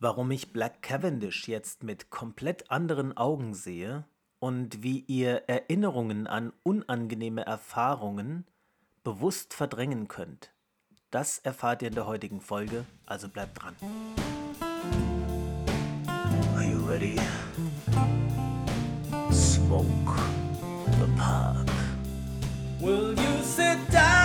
Warum ich Black Cavendish jetzt mit komplett anderen Augen sehe und wie ihr Erinnerungen an unangenehme Erfahrungen bewusst verdrängen könnt, das erfahrt ihr in der heutigen Folge, also bleibt dran. Are you ready? Smoke the park. Will you sit down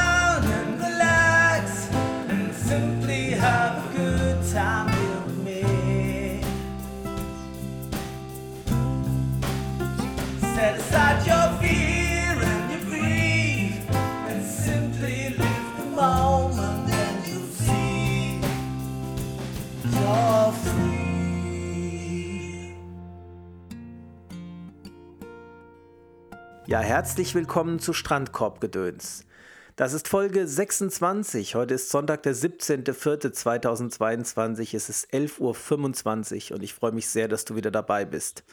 Ja, herzlich willkommen zu Strandkorbgedöns. Das ist Folge 26. Heute ist Sonntag, der 17.04.2022. Es ist 11.25 Uhr und ich freue mich sehr, dass du wieder dabei bist.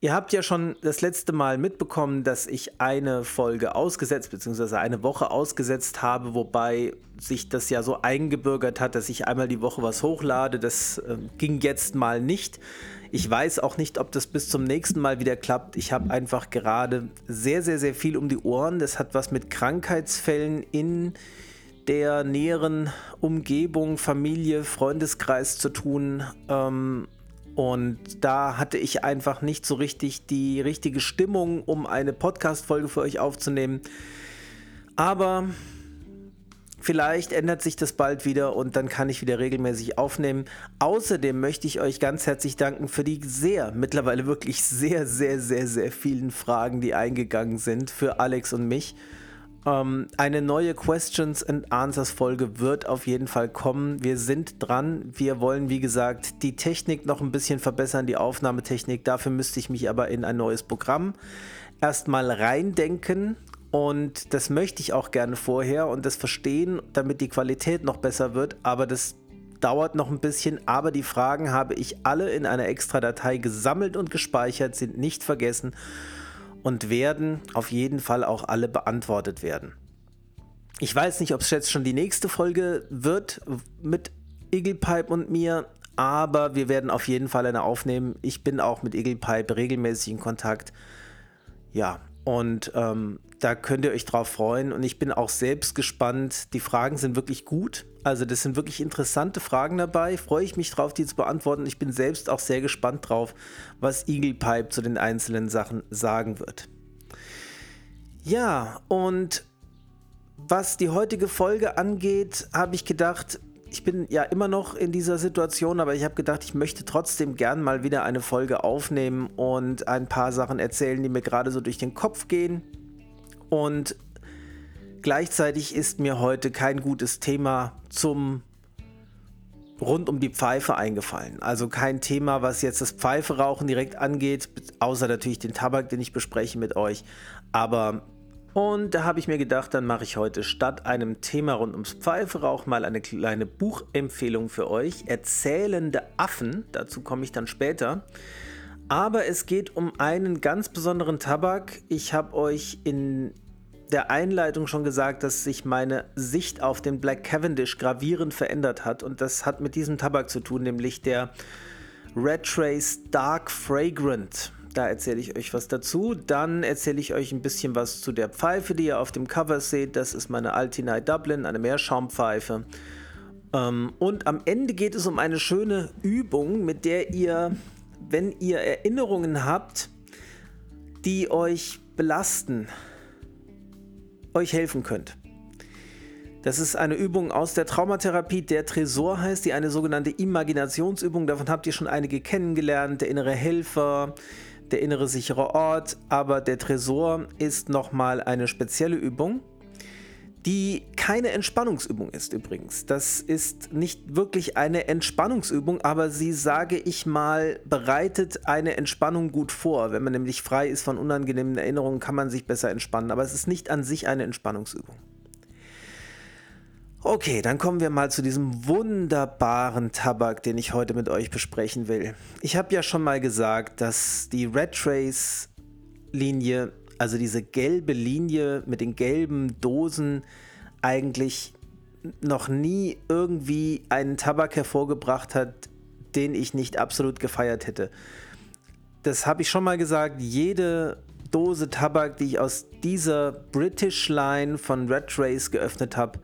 Ihr habt ja schon das letzte Mal mitbekommen, dass ich eine Folge ausgesetzt bzw. eine Woche ausgesetzt habe, wobei sich das ja so eingebürgert hat, dass ich einmal die Woche was hochlade. Das äh, ging jetzt mal nicht. Ich weiß auch nicht, ob das bis zum nächsten Mal wieder klappt. Ich habe einfach gerade sehr, sehr, sehr viel um die Ohren. Das hat was mit Krankheitsfällen in der näheren Umgebung, Familie, Freundeskreis zu tun. Ähm, und da hatte ich einfach nicht so richtig die richtige Stimmung, um eine Podcast-Folge für euch aufzunehmen. Aber Vielleicht ändert sich das bald wieder und dann kann ich wieder regelmäßig aufnehmen. Außerdem möchte ich euch ganz herzlich danken für die sehr, mittlerweile wirklich sehr, sehr, sehr, sehr vielen Fragen, die eingegangen sind für Alex und mich. Ähm, eine neue Questions and Answers Folge wird auf jeden Fall kommen. Wir sind dran. Wir wollen, wie gesagt, die Technik noch ein bisschen verbessern, die Aufnahmetechnik. Dafür müsste ich mich aber in ein neues Programm erstmal reindenken und das möchte ich auch gerne vorher und das verstehen, damit die Qualität noch besser wird. Aber das dauert noch ein bisschen. Aber die Fragen habe ich alle in einer extra Datei gesammelt und gespeichert, sind nicht vergessen und werden auf jeden Fall auch alle beantwortet werden. Ich weiß nicht, ob es jetzt schon die nächste Folge wird mit Eaglepipe und mir, aber wir werden auf jeden Fall eine aufnehmen. Ich bin auch mit Eaglepipe regelmäßig in Kontakt. Ja, und ähm, da könnt ihr euch drauf freuen. Und ich bin auch selbst gespannt. Die Fragen sind wirklich gut. Also, das sind wirklich interessante Fragen dabei. Freue ich mich drauf, die zu beantworten. Ich bin selbst auch sehr gespannt drauf, was Eagle Pipe zu den einzelnen Sachen sagen wird. Ja, und was die heutige Folge angeht, habe ich gedacht, ich bin ja immer noch in dieser Situation, aber ich habe gedacht, ich möchte trotzdem gern mal wieder eine Folge aufnehmen und ein paar Sachen erzählen, die mir gerade so durch den Kopf gehen. Und gleichzeitig ist mir heute kein gutes Thema zum rund um die Pfeife eingefallen. Also kein Thema, was jetzt das Pfeiferauchen direkt angeht, außer natürlich den Tabak, den ich bespreche mit euch. Aber und da habe ich mir gedacht, dann mache ich heute statt einem Thema rund ums Pfeiferauch mal eine kleine Buchempfehlung für euch. Erzählende Affen, dazu komme ich dann später. Aber es geht um einen ganz besonderen Tabak. Ich habe euch in der Einleitung schon gesagt, dass sich meine Sicht auf den Black Cavendish gravierend verändert hat. Und das hat mit diesem Tabak zu tun, nämlich der Red Trace Dark Fragrant. Da erzähle ich euch was dazu. Dann erzähle ich euch ein bisschen was zu der Pfeife, die ihr auf dem Cover seht. Das ist meine Altinai Dublin, eine Meerschaumpfeife. Ähm, und am Ende geht es um eine schöne Übung, mit der ihr, wenn ihr Erinnerungen habt, die euch belasten, euch helfen könnt. Das ist eine Übung aus der Traumatherapie, der Tresor heißt, die eine sogenannte Imaginationsübung. Davon habt ihr schon einige kennengelernt. Der innere Helfer, der innere sichere Ort, aber der Tresor ist nochmal eine spezielle Übung, die keine Entspannungsübung ist übrigens. Das ist nicht wirklich eine Entspannungsübung, aber sie, sage ich mal, bereitet eine Entspannung gut vor. Wenn man nämlich frei ist von unangenehmen Erinnerungen, kann man sich besser entspannen, aber es ist nicht an sich eine Entspannungsübung. Okay, dann kommen wir mal zu diesem wunderbaren Tabak, den ich heute mit euch besprechen will. Ich habe ja schon mal gesagt, dass die Red Trace Linie, also diese gelbe Linie mit den gelben Dosen, eigentlich noch nie irgendwie einen Tabak hervorgebracht hat, den ich nicht absolut gefeiert hätte. Das habe ich schon mal gesagt, jede Dose Tabak, die ich aus dieser British Line von Red Trace geöffnet habe,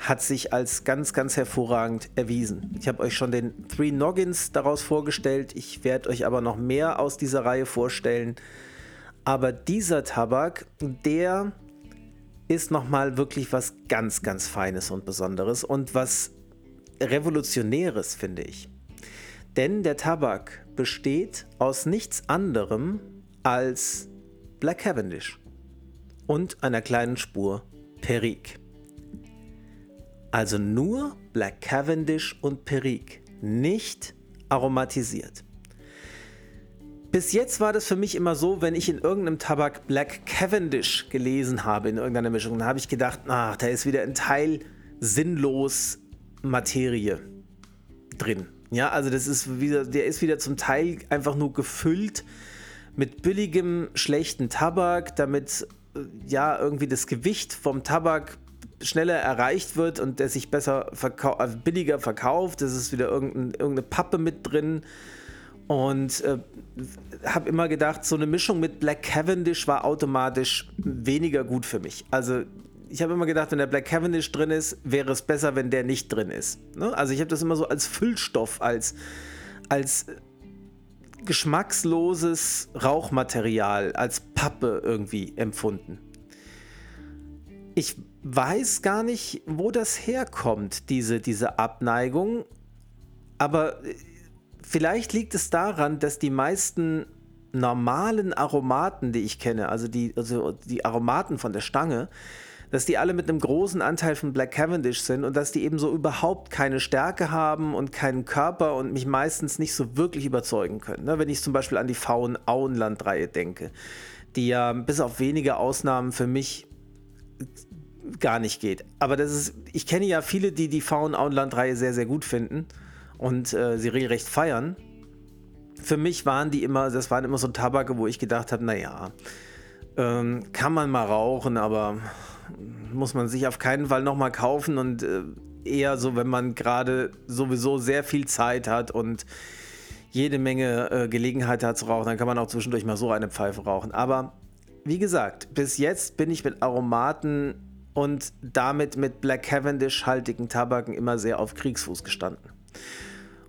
hat sich als ganz, ganz hervorragend erwiesen. Ich habe euch schon den Three Noggins daraus vorgestellt. Ich werde euch aber noch mehr aus dieser Reihe vorstellen. Aber dieser Tabak, der ist nochmal wirklich was ganz, ganz Feines und Besonderes und was Revolutionäres, finde ich. Denn der Tabak besteht aus nichts anderem als Black Cavendish und einer kleinen Spur Perique. Also nur Black Cavendish und Perique, nicht aromatisiert. Bis jetzt war das für mich immer so, wenn ich in irgendeinem Tabak Black Cavendish gelesen habe, in irgendeiner Mischung, dann habe ich gedacht, ach, da ist wieder ein Teil sinnlos Materie drin. Ja, also das ist wieder, der ist wieder zum Teil einfach nur gefüllt mit billigem, schlechten Tabak, damit äh, ja irgendwie das Gewicht vom Tabak schneller erreicht wird und der sich besser verkau äh, billiger verkauft. Das ist wieder irgendein, irgendeine Pappe mit drin. Und äh, habe immer gedacht, so eine Mischung mit Black Cavendish war automatisch weniger gut für mich. Also ich habe immer gedacht, wenn der Black Cavendish drin ist, wäre es besser, wenn der nicht drin ist. Ne? Also ich habe das immer so als Füllstoff, als, als geschmacksloses Rauchmaterial, als Pappe irgendwie empfunden. Ich weiß gar nicht, wo das herkommt, diese, diese Abneigung. Aber vielleicht liegt es daran, dass die meisten normalen Aromaten, die ich kenne, also die, also die Aromaten von der Stange, dass die alle mit einem großen Anteil von Black Cavendish sind und dass die eben so überhaupt keine Stärke haben und keinen Körper und mich meistens nicht so wirklich überzeugen können. Ne? Wenn ich zum Beispiel an die Faun-Auenland-Reihe denke, die ja bis auf wenige Ausnahmen für mich gar nicht geht. Aber das ist, ich kenne ja viele, die die Faun-Auenland-Reihe sehr, sehr gut finden und äh, sie regelrecht feiern. Für mich waren die immer, das waren immer so Tabake, wo ich gedacht habe, naja, ähm, kann man mal rauchen, aber muss man sich auf keinen Fall nochmal kaufen und äh, eher so, wenn man gerade sowieso sehr viel Zeit hat und jede Menge äh, Gelegenheit hat zu rauchen, dann kann man auch zwischendurch mal so eine Pfeife rauchen. Aber wie gesagt, bis jetzt bin ich mit Aromaten und damit mit Black Cavendish-haltigen Tabaken immer sehr auf Kriegsfuß gestanden.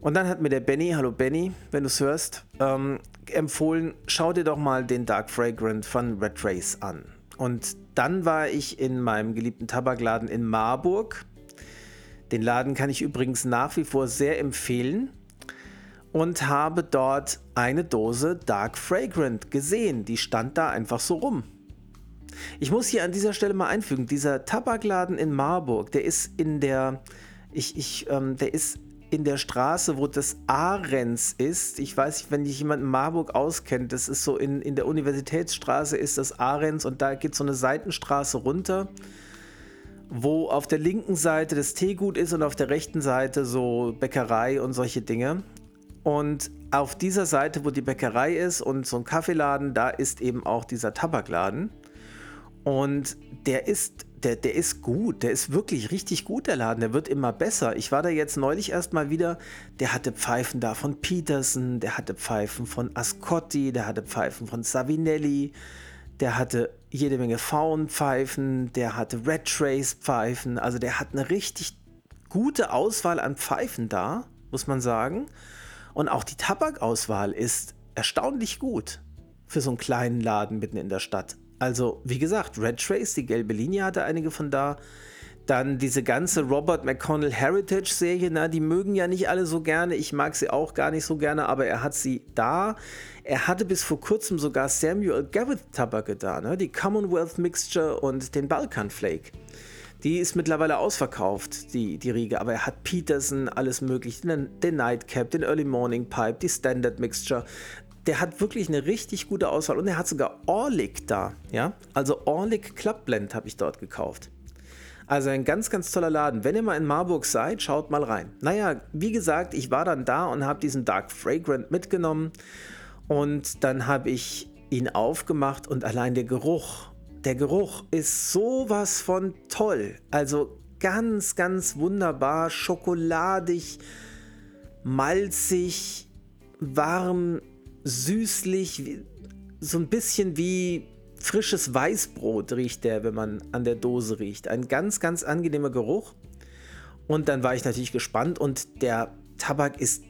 Und dann hat mir der Benny, hallo Benny, wenn du es hörst, ähm, empfohlen, schau dir doch mal den Dark Fragrant von Red Race an. Und dann war ich in meinem geliebten Tabakladen in Marburg. Den Laden kann ich übrigens nach wie vor sehr empfehlen und habe dort eine Dose Dark Fragrant gesehen. Die stand da einfach so rum. Ich muss hier an dieser Stelle mal einfügen, dieser Tabakladen in Marburg, der ist in der, ich, ich, ähm, der ist in der Straße, wo das Ahrens ist. Ich weiß nicht, wenn sich jemand in Marburg auskennt, das ist so in, in der Universitätsstraße ist das Ahrens und da geht so eine Seitenstraße runter, wo auf der linken Seite das Teegut ist und auf der rechten Seite so Bäckerei und solche Dinge. Und auf dieser Seite, wo die Bäckerei ist und so ein Kaffeeladen, da ist eben auch dieser Tabakladen. Und der ist der, der ist gut, der ist wirklich richtig gut, der Laden, der wird immer besser. Ich war da jetzt neulich erst mal wieder, der hatte Pfeifen da von Peterson, der hatte Pfeifen von Ascotti, der hatte Pfeifen von Savinelli, der hatte jede Menge Faunpfeifen, der hatte Red Trace Pfeifen, also der hat eine richtig gute Auswahl an Pfeifen da, muss man sagen. Und auch die Tabakauswahl ist erstaunlich gut für so einen kleinen Laden mitten in der Stadt. Also, wie gesagt, Red Trace, die gelbe Linie hatte einige von da. Dann diese ganze Robert McConnell Heritage Serie, na, die mögen ja nicht alle so gerne. Ich mag sie auch gar nicht so gerne, aber er hat sie da. Er hatte bis vor kurzem sogar Samuel Garrett Tabake da, ne? die Commonwealth Mixture und den Balkan Flake. Die ist mittlerweile ausverkauft, die, die Riege, aber er hat Peterson, alles mögliche, den, den Nightcap, den Early Morning Pipe, die Standard Mixture der hat wirklich eine richtig gute Auswahl und er hat sogar Orlik da, ja? Also Orlik Clubblend habe ich dort gekauft. Also ein ganz, ganz toller Laden. Wenn ihr mal in Marburg seid, schaut mal rein. Naja, wie gesagt, ich war dann da und habe diesen Dark Fragrant mitgenommen und dann habe ich ihn aufgemacht und allein der Geruch, der Geruch ist sowas von toll. Also ganz, ganz wunderbar, schokoladig, malzig, warm, süßlich, so ein bisschen wie frisches Weißbrot riecht der, wenn man an der Dose riecht. Ein ganz, ganz angenehmer Geruch. Und dann war ich natürlich gespannt und der Tabak ist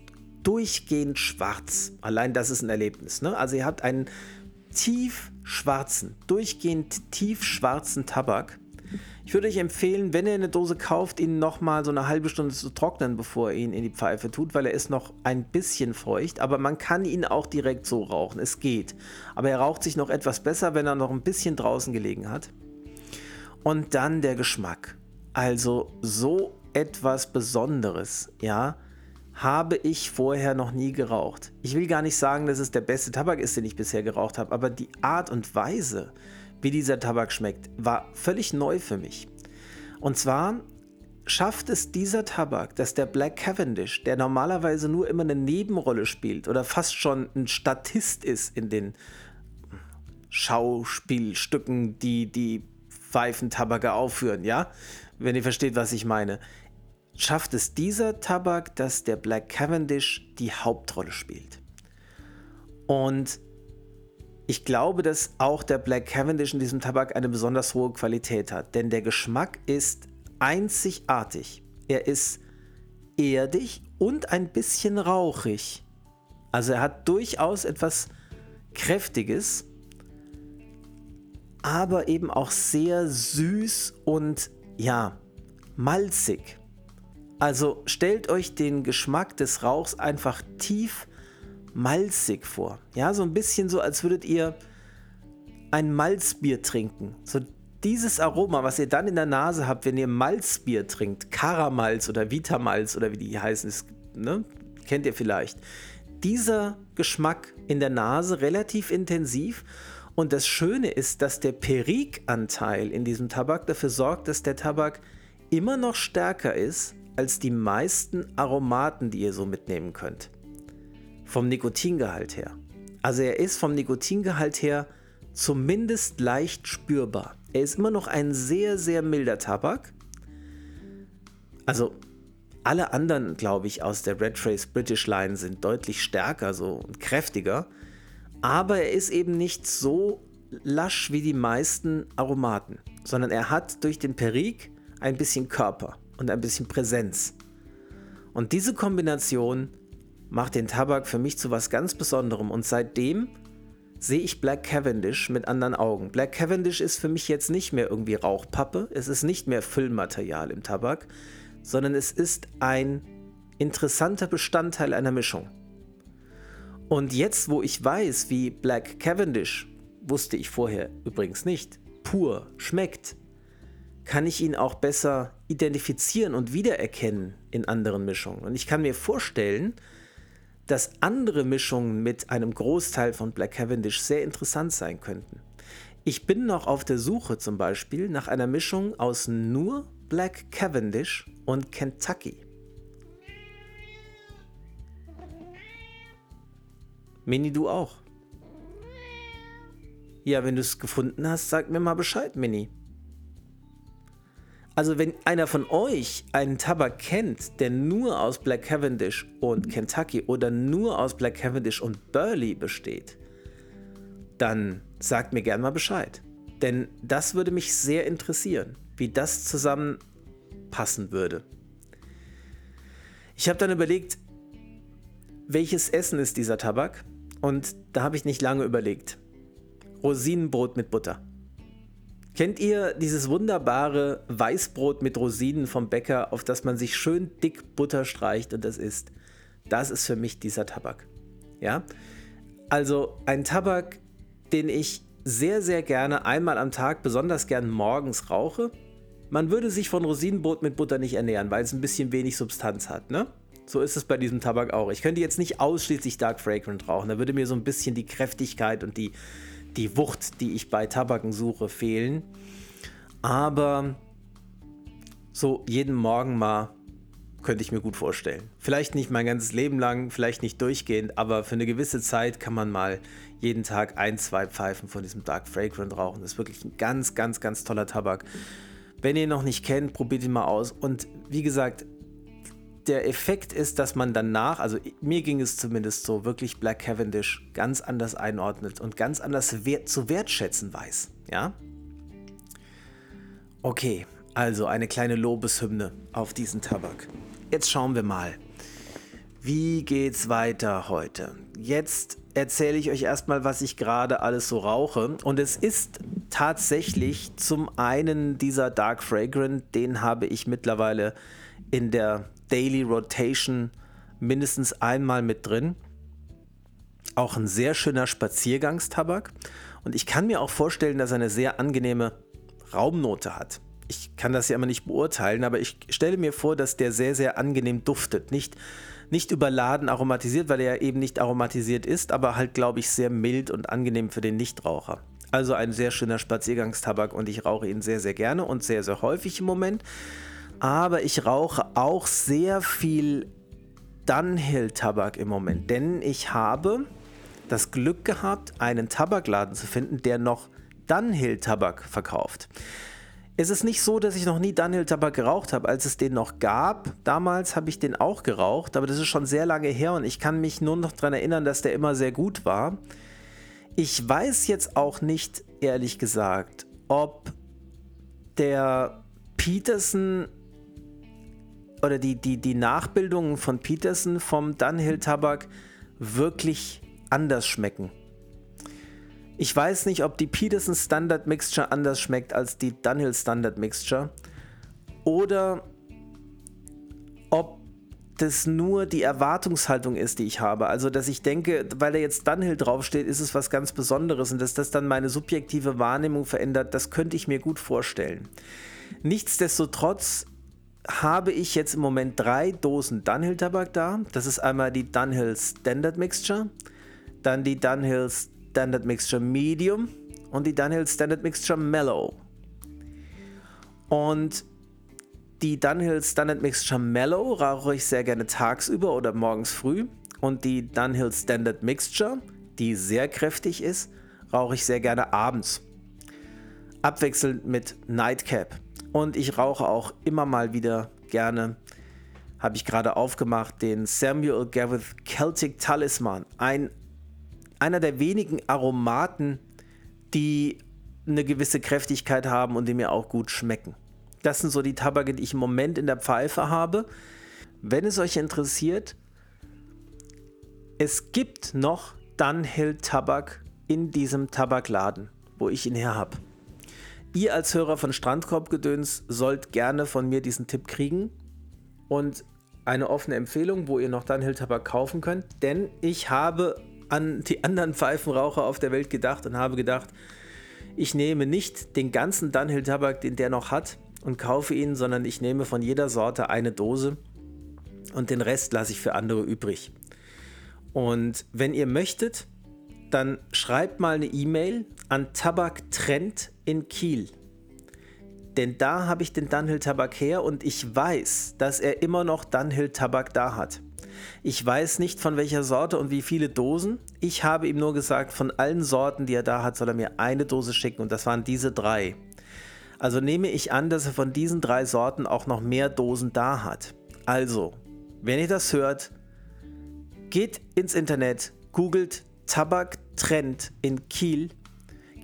durchgehend schwarz. Allein das ist ein Erlebnis. Ne? Also ihr habt einen tief schwarzen, durchgehend tief schwarzen Tabak. Ich würde euch empfehlen, wenn ihr eine Dose kauft, ihn nochmal so eine halbe Stunde zu trocknen, bevor ihr ihn in die Pfeife tut, weil er ist noch ein bisschen feucht, aber man kann ihn auch direkt so rauchen. Es geht. Aber er raucht sich noch etwas besser, wenn er noch ein bisschen draußen gelegen hat. Und dann der Geschmack. Also so etwas Besonderes, ja habe ich vorher noch nie geraucht. Ich will gar nicht sagen, dass es der beste Tabak ist, den ich bisher geraucht habe, aber die Art und Weise, wie dieser Tabak schmeckt, war völlig neu für mich. Und zwar schafft es dieser Tabak, dass der Black Cavendish, der normalerweise nur immer eine Nebenrolle spielt oder fast schon ein Statist ist in den Schauspielstücken, die die Pfeifentabake aufführen, ja? Wenn ihr versteht, was ich meine schafft es dieser Tabak, dass der Black Cavendish die Hauptrolle spielt. Und ich glaube, dass auch der Black Cavendish in diesem Tabak eine besonders hohe Qualität hat, denn der Geschmack ist einzigartig. Er ist erdig und ein bisschen rauchig. Also er hat durchaus etwas Kräftiges, aber eben auch sehr süß und ja, malzig. Also stellt euch den Geschmack des Rauchs einfach tief malzig vor. Ja, so ein bisschen so, als würdet ihr ein Malzbier trinken. So dieses Aroma, was ihr dann in der Nase habt, wenn ihr Malzbier trinkt, Karamalz oder Vitamalz oder wie die heißen, ist, ne? kennt ihr vielleicht. Dieser Geschmack in der Nase relativ intensiv und das Schöne ist, dass der Perikanteil in diesem Tabak dafür sorgt, dass der Tabak immer noch stärker ist als die meisten Aromaten, die ihr so mitnehmen könnt. Vom Nikotingehalt her. Also er ist vom Nikotingehalt her zumindest leicht spürbar. Er ist immer noch ein sehr, sehr milder Tabak. Also alle anderen, glaube ich, aus der Red Trace British Line sind deutlich stärker so und kräftiger. Aber er ist eben nicht so lasch wie die meisten Aromaten, sondern er hat durch den Perik ein bisschen Körper und ein bisschen Präsenz. Und diese Kombination macht den Tabak für mich zu was ganz Besonderem und seitdem sehe ich Black Cavendish mit anderen Augen. Black Cavendish ist für mich jetzt nicht mehr irgendwie Rauchpappe, es ist nicht mehr Füllmaterial im Tabak, sondern es ist ein interessanter Bestandteil einer Mischung. Und jetzt, wo ich weiß, wie Black Cavendish, wusste ich vorher übrigens nicht, pur schmeckt, kann ich ihn auch besser identifizieren und wiedererkennen in anderen Mischungen. Und ich kann mir vorstellen, dass andere Mischungen mit einem Großteil von Black Cavendish sehr interessant sein könnten. Ich bin noch auf der Suche zum Beispiel nach einer Mischung aus nur Black Cavendish und Kentucky. Mini, du auch. Ja, wenn du es gefunden hast, sag mir mal Bescheid, Mini. Also wenn einer von euch einen Tabak kennt, der nur aus Black Cavendish und Kentucky oder nur aus Black Cavendish und Burley besteht, dann sagt mir gern mal Bescheid. Denn das würde mich sehr interessieren, wie das zusammenpassen würde. Ich habe dann überlegt, welches Essen ist dieser Tabak? Und da habe ich nicht lange überlegt. Rosinenbrot mit Butter. Kennt ihr dieses wunderbare Weißbrot mit Rosinen vom Bäcker, auf das man sich schön dick Butter streicht und das isst? Das ist für mich dieser Tabak. Ja? Also ein Tabak, den ich sehr, sehr gerne einmal am Tag, besonders gern morgens rauche. Man würde sich von Rosinenbrot mit Butter nicht ernähren, weil es ein bisschen wenig Substanz hat, ne? So ist es bei diesem Tabak auch. Ich könnte jetzt nicht ausschließlich Dark Fragrant rauchen. Da würde mir so ein bisschen die Kräftigkeit und die, die Wucht, die ich bei Tabaken suche, fehlen. Aber so jeden Morgen mal könnte ich mir gut vorstellen. Vielleicht nicht mein ganzes Leben lang, vielleicht nicht durchgehend, aber für eine gewisse Zeit kann man mal jeden Tag ein, zwei Pfeifen von diesem Dark Fragrant rauchen. Das ist wirklich ein ganz, ganz, ganz toller Tabak. Wenn ihr ihn noch nicht kennt, probiert ihn mal aus. Und wie gesagt, der Effekt ist, dass man danach, also mir ging es zumindest so, wirklich Black Cavendish ganz anders einordnet und ganz anders wert, zu wertschätzen weiß. Ja? Okay, also eine kleine Lobeshymne auf diesen Tabak. Jetzt schauen wir mal. Wie geht's weiter heute? Jetzt erzähle ich euch erstmal, was ich gerade alles so rauche. Und es ist tatsächlich zum einen dieser Dark Fragrant, den habe ich mittlerweile in der Daily Rotation mindestens einmal mit drin. Auch ein sehr schöner Spaziergangstabak. Und ich kann mir auch vorstellen, dass er eine sehr angenehme Raumnote hat. Ich kann das ja immer nicht beurteilen, aber ich stelle mir vor, dass der sehr, sehr angenehm duftet. Nicht, nicht überladen aromatisiert, weil er ja eben nicht aromatisiert ist, aber halt, glaube ich, sehr mild und angenehm für den Nichtraucher. Also ein sehr schöner Spaziergangstabak und ich rauche ihn sehr, sehr gerne und sehr, sehr häufig im Moment aber ich rauche auch sehr viel Dunhill-Tabak im Moment, denn ich habe das Glück gehabt, einen Tabakladen zu finden, der noch Dunhill-Tabak verkauft. Es ist nicht so, dass ich noch nie Dunhill-Tabak geraucht habe. Als es den noch gab, damals habe ich den auch geraucht, aber das ist schon sehr lange her und ich kann mich nur noch daran erinnern, dass der immer sehr gut war. Ich weiß jetzt auch nicht, ehrlich gesagt, ob der Peterson oder die, die, die Nachbildungen von Peterson vom Dunhill-Tabak wirklich anders schmecken. Ich weiß nicht, ob die Peterson Standard Mixture anders schmeckt als die Dunhill Standard Mixture oder ob das nur die Erwartungshaltung ist, die ich habe. Also, dass ich denke, weil da jetzt Dunhill draufsteht, ist es was ganz Besonderes und dass das dann meine subjektive Wahrnehmung verändert, das könnte ich mir gut vorstellen. Nichtsdestotrotz habe ich jetzt im Moment drei Dosen Dunhill Tabak da. Das ist einmal die Dunhill Standard Mixture, dann die Dunhill Standard Mixture Medium und die Dunhill Standard Mixture Mellow. Und die Dunhill Standard Mixture Mellow rauche ich sehr gerne tagsüber oder morgens früh. Und die Dunhill Standard Mixture, die sehr kräftig ist, rauche ich sehr gerne abends. Abwechselnd mit Nightcap. Und ich rauche auch immer mal wieder gerne, habe ich gerade aufgemacht, den Samuel Gavith Celtic Talisman. Ein, einer der wenigen Aromaten, die eine gewisse Kräftigkeit haben und die mir auch gut schmecken. Das sind so die Tabake, die ich im Moment in der Pfeife habe. Wenn es euch interessiert, es gibt noch Dunhill Tabak in diesem Tabakladen, wo ich ihn her habe. Ihr als Hörer von Strandkorbgedöns sollt gerne von mir diesen Tipp kriegen und eine offene Empfehlung, wo ihr noch Dunhill Tabak kaufen könnt, denn ich habe an die anderen Pfeifenraucher auf der Welt gedacht und habe gedacht, ich nehme nicht den ganzen Dunhill Tabak, den der noch hat und kaufe ihn, sondern ich nehme von jeder Sorte eine Dose und den Rest lasse ich für andere übrig. Und wenn ihr möchtet, dann schreibt mal eine E-Mail an Tabaktrend in Kiel. Denn da habe ich den Dunhill Tabak her und ich weiß, dass er immer noch Dunhill Tabak da hat. Ich weiß nicht von welcher Sorte und wie viele Dosen. Ich habe ihm nur gesagt, von allen Sorten, die er da hat, soll er mir eine Dose schicken und das waren diese drei. Also nehme ich an, dass er von diesen drei Sorten auch noch mehr Dosen da hat. Also, wenn ihr das hört, geht ins Internet, googelt Tabaktrend in Kiel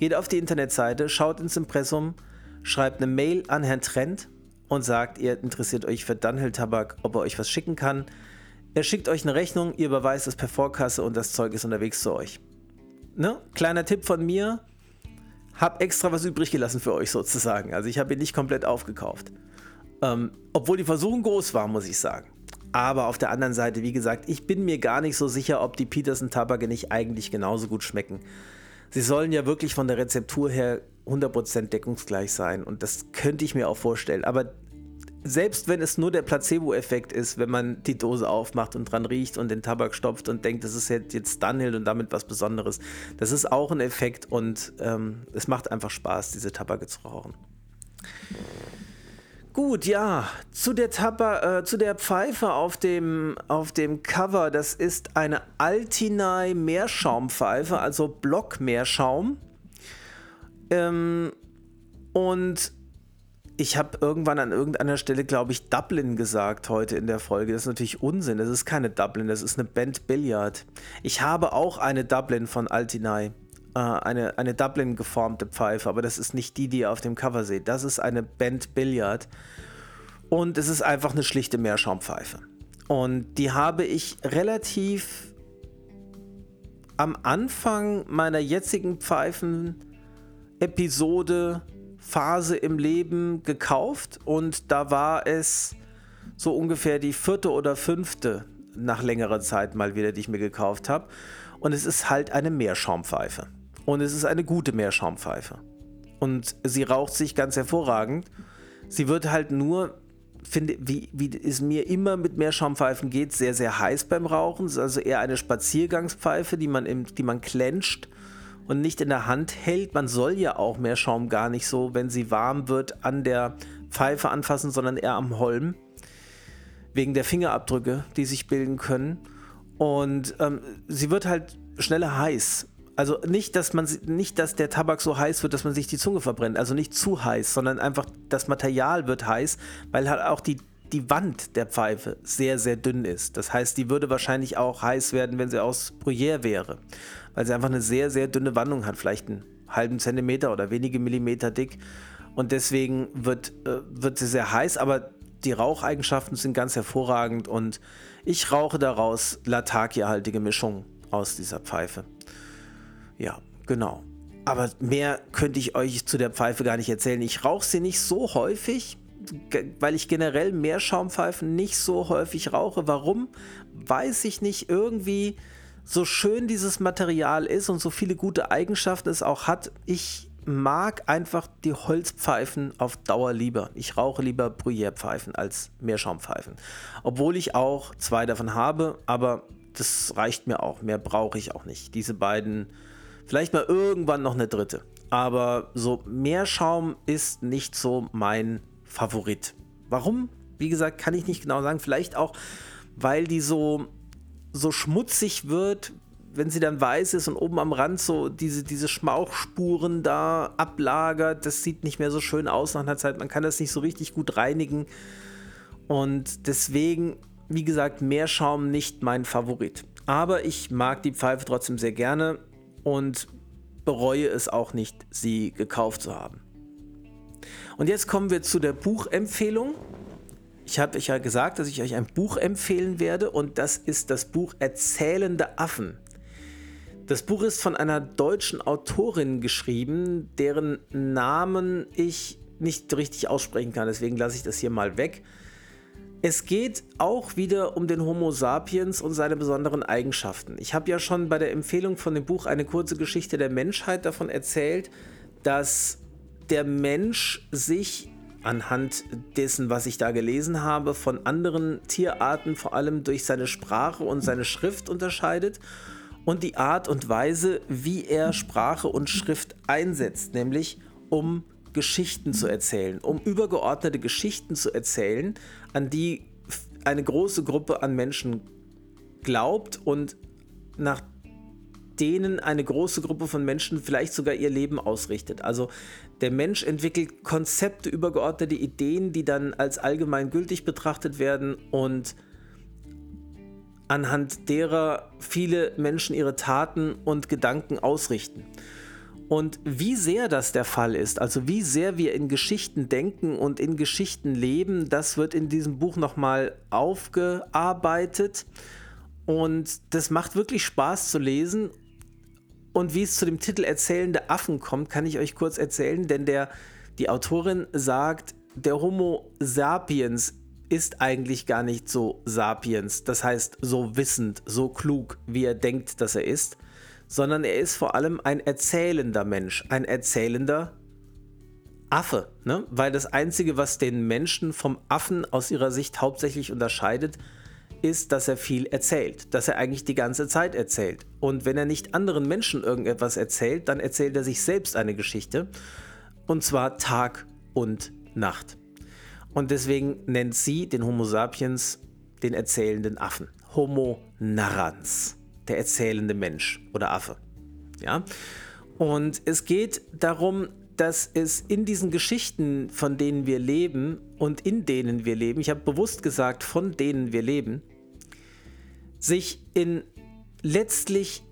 Geht auf die Internetseite, schaut ins Impressum, schreibt eine Mail an Herrn Trent und sagt, ihr interessiert euch für Dunhill Tabak, ob er euch was schicken kann. Er schickt euch eine Rechnung, ihr überweist es per Vorkasse und das Zeug ist unterwegs zu euch. Ne? Kleiner Tipp von mir, hab extra was übrig gelassen für euch sozusagen. Also ich habe ihn nicht komplett aufgekauft. Ähm, obwohl die Versuchung groß war, muss ich sagen. Aber auf der anderen Seite, wie gesagt, ich bin mir gar nicht so sicher, ob die Peterson Tabake nicht eigentlich genauso gut schmecken sie sollen ja wirklich von der Rezeptur her 100% deckungsgleich sein. Und das könnte ich mir auch vorstellen. Aber selbst wenn es nur der Placebo-Effekt ist, wenn man die Dose aufmacht und dran riecht und den Tabak stopft und denkt, das ist jetzt Dunhill und damit was Besonderes, das ist auch ein Effekt und ähm, es macht einfach Spaß, diese Tabake zu rauchen. Gut, ja, zu der, Tapa, äh, zu der Pfeife auf dem, auf dem Cover, das ist eine Altinei Meerschaumpfeife, also Blockmeerschaum. Ähm, und ich habe irgendwann an irgendeiner Stelle, glaube ich, Dublin gesagt heute in der Folge. Das ist natürlich Unsinn. Das ist keine Dublin, das ist eine Band Billard. Ich habe auch eine Dublin von Altinai. Äh, eine, eine Dublin geformte Pfeife, aber das ist nicht die, die ihr auf dem Cover seht. Das ist eine Band Billard. Und es ist einfach eine schlichte Meerschaumpfeife. Und die habe ich relativ am Anfang meiner jetzigen Pfeifen-Episode Phase im Leben gekauft und da war es so ungefähr die vierte oder fünfte nach längerer Zeit mal wieder, die ich mir gekauft habe. Und es ist halt eine Meerschaumpfeife. Und es ist eine gute Meerschaumpfeife. Und sie raucht sich ganz hervorragend. Sie wird halt nur, finde, wie, wie es mir immer mit Meerschaumpfeifen geht, sehr, sehr heiß beim Rauchen. Es ist also eher eine Spaziergangspfeife, die man, im, die man clencht und nicht in der Hand hält. Man soll ja auch Meerschaum gar nicht so, wenn sie warm wird, an der Pfeife anfassen, sondern eher am Holm. Wegen der Fingerabdrücke, die sich bilden können. Und ähm, sie wird halt schneller heiß. Also nicht, dass man nicht, dass der Tabak so heiß wird, dass man sich die Zunge verbrennt. Also nicht zu heiß, sondern einfach das Material wird heiß, weil halt auch die, die Wand der Pfeife sehr, sehr dünn ist. Das heißt, die würde wahrscheinlich auch heiß werden, wenn sie aus Bruyère wäre. Weil sie einfach eine sehr, sehr dünne Wandung hat, vielleicht einen halben Zentimeter oder wenige Millimeter dick. Und deswegen wird, äh, wird sie sehr heiß, aber die Raucheigenschaften sind ganz hervorragend und ich rauche daraus Latakia-haltige Mischung aus dieser Pfeife. Ja, genau. Aber mehr könnte ich euch zu der Pfeife gar nicht erzählen. Ich rauche sie nicht so häufig, weil ich generell Meerschaumpfeifen nicht so häufig rauche. Warum? Weiß ich nicht. Irgendwie, so schön dieses Material ist und so viele gute Eigenschaften es auch hat, ich mag einfach die Holzpfeifen auf Dauer lieber. Ich rauche lieber Bruyère-Pfeifen als Meerschaumpfeifen. Obwohl ich auch zwei davon habe, aber das reicht mir auch. Mehr brauche ich auch nicht. Diese beiden, vielleicht mal irgendwann noch eine dritte. Aber so Meerschaum ist nicht so mein Favorit. Warum? Wie gesagt, kann ich nicht genau sagen. Vielleicht auch, weil die so, so schmutzig wird, wenn sie dann weiß ist und oben am Rand so diese, diese Schmauchspuren da ablagert. Das sieht nicht mehr so schön aus nach einer Zeit. Man kann das nicht so richtig gut reinigen. Und deswegen, wie gesagt, Meerschaum nicht mein Favorit. Aber ich mag die Pfeife trotzdem sehr gerne und bereue es auch nicht, sie gekauft zu haben. Und jetzt kommen wir zu der Buchempfehlung. Ich habe euch ja gesagt, dass ich euch ein Buch empfehlen werde und das ist das Buch Erzählende Affen. Das Buch ist von einer deutschen Autorin geschrieben, deren Namen ich nicht richtig aussprechen kann, deswegen lasse ich das hier mal weg. Es geht auch wieder um den Homo sapiens und seine besonderen Eigenschaften. Ich habe ja schon bei der Empfehlung von dem Buch eine kurze Geschichte der Menschheit davon erzählt, dass der Mensch sich anhand dessen, was ich da gelesen habe, von anderen Tierarten vor allem durch seine Sprache und seine Schrift unterscheidet und die Art und Weise, wie er Sprache und Schrift einsetzt, nämlich um Geschichten zu erzählen, um übergeordnete Geschichten zu erzählen, an die eine große Gruppe an Menschen glaubt und nach denen eine große Gruppe von Menschen vielleicht sogar ihr Leben ausrichtet. Also der Mensch entwickelt Konzepte, übergeordnete Ideen, die dann als allgemein gültig betrachtet werden und anhand derer viele Menschen ihre Taten und Gedanken ausrichten. Und wie sehr das der Fall ist, also wie sehr wir in Geschichten denken und in Geschichten leben, das wird in diesem Buch nochmal aufgearbeitet. Und das macht wirklich Spaß zu lesen. Und wie es zu dem Titel Erzählende Affen kommt, kann ich euch kurz erzählen, denn der, die Autorin sagt, der Homo sapiens ist eigentlich gar nicht so sapiens, das heißt so wissend, so klug, wie er denkt, dass er ist, sondern er ist vor allem ein erzählender Mensch, ein erzählender Affe, ne? weil das Einzige, was den Menschen vom Affen aus ihrer Sicht hauptsächlich unterscheidet, ist, dass er viel erzählt, dass er eigentlich die ganze Zeit erzählt. Und wenn er nicht anderen Menschen irgendetwas erzählt, dann erzählt er sich selbst eine Geschichte. Und zwar Tag und Nacht. Und deswegen nennt sie den Homo sapiens den erzählenden Affen. Homo narrans, der erzählende Mensch oder Affe. Ja? Und es geht darum, dass es in diesen Geschichten, von denen wir leben und in denen wir leben, ich habe bewusst gesagt, von denen wir leben, sich in letztlich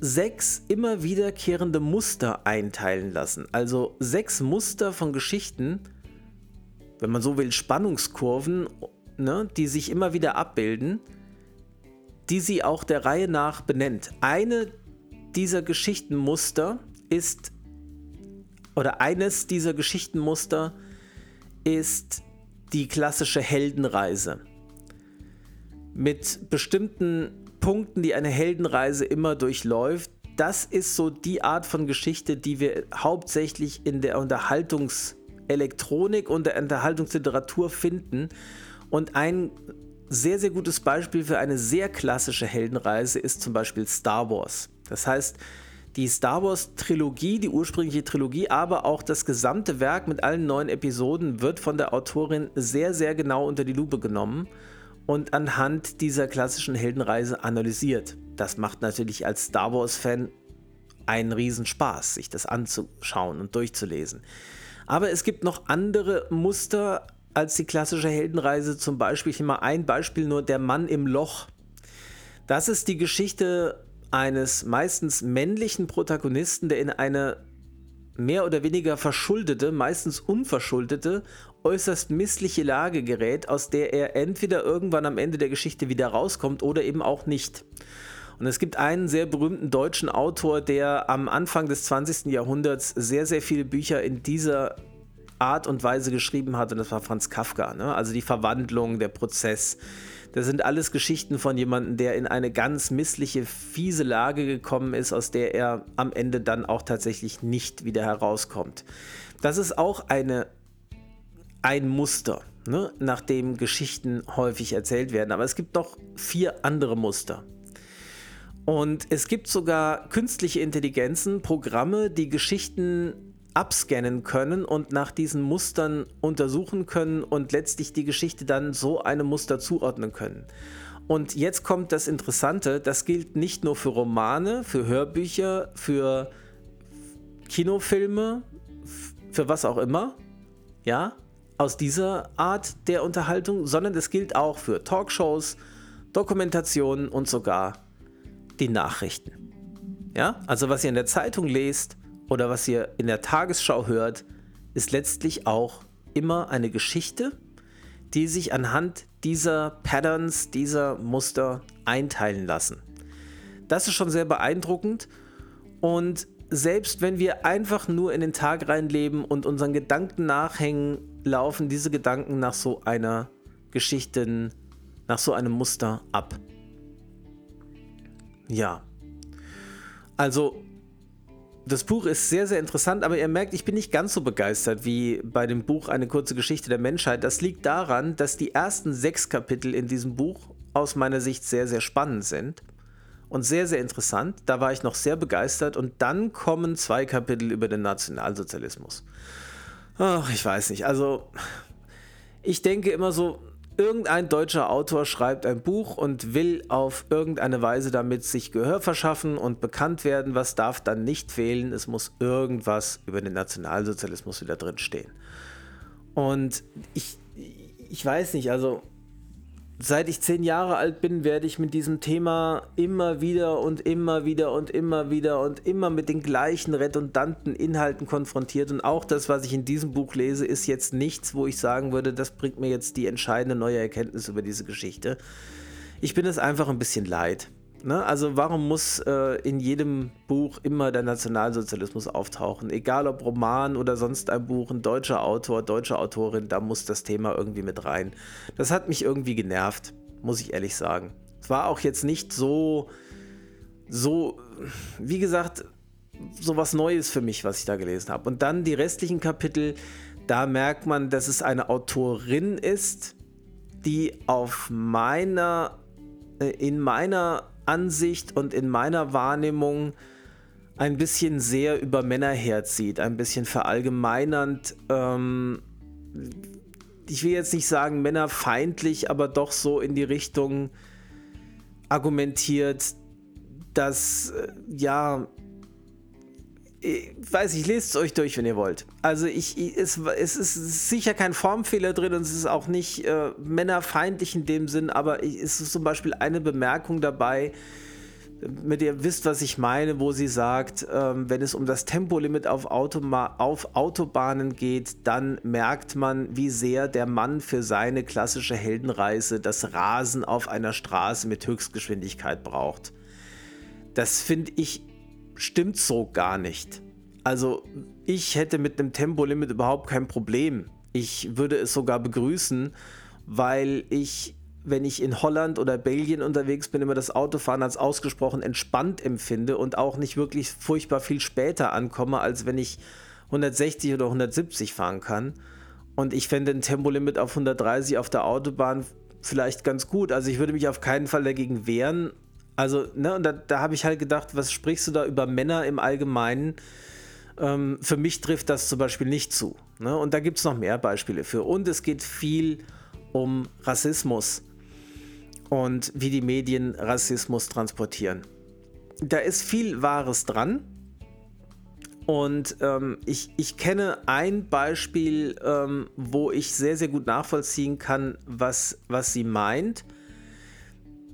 sechs immer wiederkehrende Muster einteilen lassen. Also sechs Muster von Geschichten, wenn man so will, Spannungskurven, ne, die sich immer wieder abbilden, die sie auch der Reihe nach benennt. Eine dieser Geschichtenmuster ist, oder eines dieser Geschichtenmuster ist die klassische Heldenreise. Mit bestimmten Punkten, die eine Heldenreise immer durchläuft. Das ist so die Art von Geschichte, die wir hauptsächlich in der Unterhaltungselektronik und der Unterhaltungsliteratur finden. Und ein sehr, sehr gutes Beispiel für eine sehr klassische Heldenreise ist zum Beispiel Star Wars. Das heißt, die Star Wars Trilogie, die ursprüngliche Trilogie, aber auch das gesamte Werk mit allen neuen Episoden wird von der Autorin sehr, sehr genau unter die Lupe genommen und anhand dieser klassischen Heldenreise analysiert. Das macht natürlich als Star Wars-Fan einen Riesenspaß, sich das anzuschauen und durchzulesen. Aber es gibt noch andere Muster als die klassische Heldenreise. Zum Beispiel, ich nehme mal ein Beispiel nur, der Mann im Loch. Das ist die Geschichte eines meistens männlichen Protagonisten, der in eine mehr oder weniger verschuldete, meistens unverschuldete äußerst missliche Lage gerät, aus der er entweder irgendwann am Ende der Geschichte wieder rauskommt oder eben auch nicht. Und es gibt einen sehr berühmten deutschen Autor, der am Anfang des 20. Jahrhunderts sehr, sehr viele Bücher in dieser Art und Weise geschrieben hat, und das war Franz Kafka. Ne? Also die Verwandlung, der Prozess. Das sind alles Geschichten von jemandem, der in eine ganz missliche, fiese Lage gekommen ist, aus der er am Ende dann auch tatsächlich nicht wieder herauskommt. Das ist auch eine ein Muster, ne, nach dem Geschichten häufig erzählt werden. Aber es gibt noch vier andere Muster. Und es gibt sogar künstliche Intelligenzen, Programme, die Geschichten abscannen können und nach diesen Mustern untersuchen können und letztlich die Geschichte dann so einem Muster zuordnen können. Und jetzt kommt das Interessante, das gilt nicht nur für Romane, für Hörbücher, für Kinofilme, für was auch immer, ja, aus dieser Art der Unterhaltung, sondern es gilt auch für Talkshows, Dokumentationen und sogar die Nachrichten. Ja, also was ihr in der Zeitung lest oder was ihr in der Tagesschau hört, ist letztlich auch immer eine Geschichte, die sich anhand dieser Patterns, dieser Muster einteilen lassen. Das ist schon sehr beeindruckend und selbst wenn wir einfach nur in den Tag reinleben und unseren Gedanken nachhängen, laufen diese Gedanken nach so einer Geschichte, nach so einem Muster ab. Ja. Also, das Buch ist sehr, sehr interessant, aber ihr merkt, ich bin nicht ganz so begeistert wie bei dem Buch Eine kurze Geschichte der Menschheit. Das liegt daran, dass die ersten sechs Kapitel in diesem Buch aus meiner Sicht sehr, sehr spannend sind und sehr, sehr interessant. Da war ich noch sehr begeistert. Und dann kommen zwei Kapitel über den Nationalsozialismus. Ach, ich weiß nicht. Also, ich denke immer so, irgendein deutscher Autor schreibt ein Buch und will auf irgendeine Weise damit sich Gehör verschaffen und bekannt werden. Was darf dann nicht fehlen? Es muss irgendwas über den Nationalsozialismus wieder drin stehen. Und ich, ich weiß nicht, also seit ich zehn Jahre alt bin, werde ich mit diesem Thema immer wieder und immer wieder und immer wieder und immer mit den gleichen redundanten Inhalten konfrontiert. Und auch das, was ich in diesem Buch lese, ist jetzt nichts, wo ich sagen würde, das bringt mir jetzt die entscheidende neue Erkenntnis über diese Geschichte. Ich bin es einfach ein bisschen leid. Ne? Also warum muss äh, in jedem Buch immer der Nationalsozialismus auftauchen? Egal ob Roman oder sonst ein Buch, ein deutscher Autor, deutsche Autorin, da muss das Thema irgendwie mit rein. Das hat mich irgendwie genervt, muss ich ehrlich sagen. Es war auch jetzt nicht so, so, wie gesagt, so was Neues für mich, was ich da gelesen habe. Und dann die restlichen Kapitel, da merkt man, dass es eine Autorin ist, die auf meiner, äh, in meiner Ansicht und in meiner Wahrnehmung ein bisschen sehr über Männer herzieht, ein bisschen verallgemeinernd. Ähm, ich will jetzt nicht sagen männerfeindlich, aber doch so in die Richtung argumentiert, dass äh, ja ich weiß ich lest es euch durch, wenn ihr wollt. Also ich, es, es ist sicher kein Formfehler drin und es ist auch nicht äh, männerfeindlich in dem Sinn, aber es ist zum Beispiel eine Bemerkung dabei, mit ihr wisst, was ich meine, wo sie sagt, ähm, wenn es um das Tempolimit auf, Automa auf Autobahnen geht, dann merkt man, wie sehr der Mann für seine klassische Heldenreise das Rasen auf einer Straße mit Höchstgeschwindigkeit braucht. Das finde ich stimmt so gar nicht. Also ich hätte mit einem Tempolimit überhaupt kein Problem. Ich würde es sogar begrüßen, weil ich, wenn ich in Holland oder Belgien unterwegs bin, immer das Autofahren als ausgesprochen entspannt empfinde und auch nicht wirklich furchtbar viel später ankomme, als wenn ich 160 oder 170 fahren kann. Und ich fände ein Tempolimit auf 130 auf der Autobahn vielleicht ganz gut. Also ich würde mich auf keinen Fall dagegen wehren, also, ne, und da, da habe ich halt gedacht, was sprichst du da über Männer im Allgemeinen? Ähm, für mich trifft das zum Beispiel nicht zu. Ne? Und da gibt es noch mehr Beispiele für. Und es geht viel um Rassismus und wie die Medien Rassismus transportieren. Da ist viel Wahres dran. Und ähm, ich, ich kenne ein Beispiel, ähm, wo ich sehr, sehr gut nachvollziehen kann, was, was sie meint.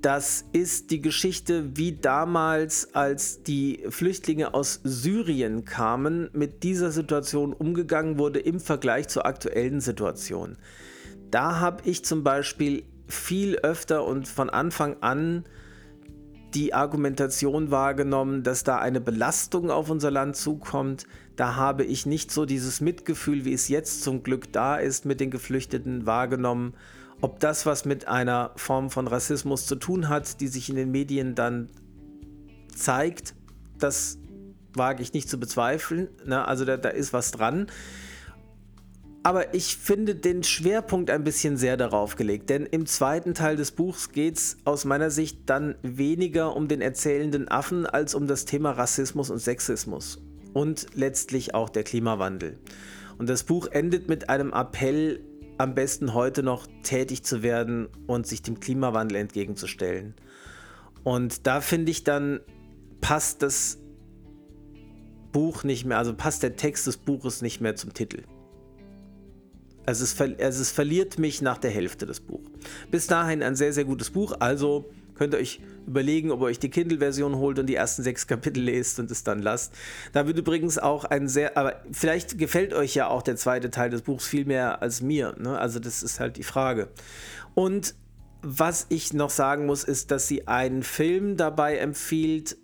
Das ist die Geschichte, wie damals, als die Flüchtlinge aus Syrien kamen, mit dieser Situation umgegangen wurde im Vergleich zur aktuellen Situation. Da habe ich zum Beispiel viel öfter und von Anfang an die Argumentation wahrgenommen, dass da eine Belastung auf unser Land zukommt. Da habe ich nicht so dieses Mitgefühl, wie es jetzt zum Glück da ist, mit den Geflüchteten wahrgenommen ob das was mit einer Form von Rassismus zu tun hat, die sich in den Medien dann zeigt, das wage ich nicht zu bezweifeln. Ne? Also da, da ist was dran. Aber ich finde den Schwerpunkt ein bisschen sehr darauf gelegt, denn im zweiten Teil des Buchs geht es aus meiner Sicht dann weniger um den erzählenden Affen als um das Thema Rassismus und Sexismus und letztlich auch der Klimawandel. Und das Buch endet mit einem Appell am besten heute noch tätig zu werden und sich dem Klimawandel entgegenzustellen. Und da finde ich dann, passt das Buch nicht mehr, also passt der Text des Buches nicht mehr zum Titel. Also es, also es verliert mich nach der Hälfte des Buchs. Bis dahin ein sehr, sehr gutes Buch, also Könnt ihr euch überlegen, ob ihr euch die Kindle-Version holt und die ersten sechs Kapitel lest und es dann lasst. Da wird übrigens auch ein sehr, aber vielleicht gefällt euch ja auch der zweite Teil des Buchs viel mehr als mir. Ne? Also das ist halt die Frage. Und was ich noch sagen muss, ist, dass sie einen Film dabei empfiehlt,